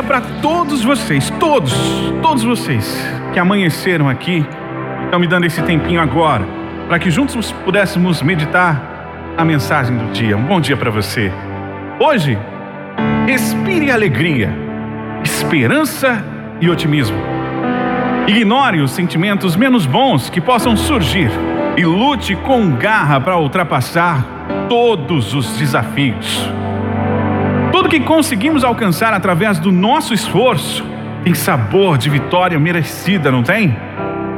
dia para todos vocês, todos, todos vocês que amanheceram aqui, estão me dando esse tempinho agora, para que juntos pudéssemos meditar a mensagem do dia. Um bom dia para você. Hoje, respire alegria, esperança e otimismo. Ignore os sentimentos menos bons que possam surgir e lute com garra para ultrapassar todos os desafios. Que conseguimos alcançar através do nosso esforço tem sabor de vitória merecida, não tem?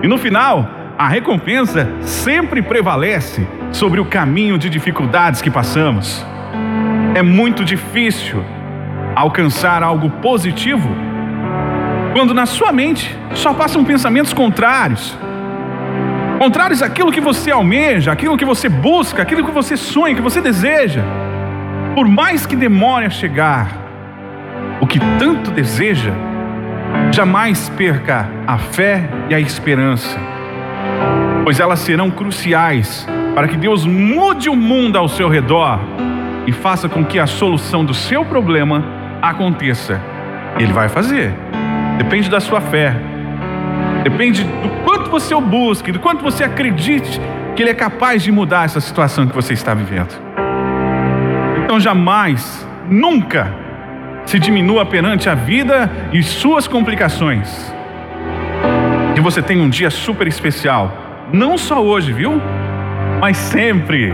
E no final, a recompensa sempre prevalece sobre o caminho de dificuldades que passamos. É muito difícil alcançar algo positivo quando na sua mente só passam pensamentos contrários. Contrários àquilo que você almeja, aquilo que você busca, aquilo que você sonha, que você deseja. Por mais que demore a chegar, o que tanto deseja, jamais perca a fé e a esperança, pois elas serão cruciais para que Deus mude o mundo ao seu redor e faça com que a solução do seu problema aconteça. Ele vai fazer. Depende da sua fé. Depende do quanto você o busque, do quanto você acredite que Ele é capaz de mudar essa situação que você está vivendo. Então jamais, nunca se diminua perante a vida e suas complicações. Que você tenha um dia super especial, não só hoje, viu? Mas sempre.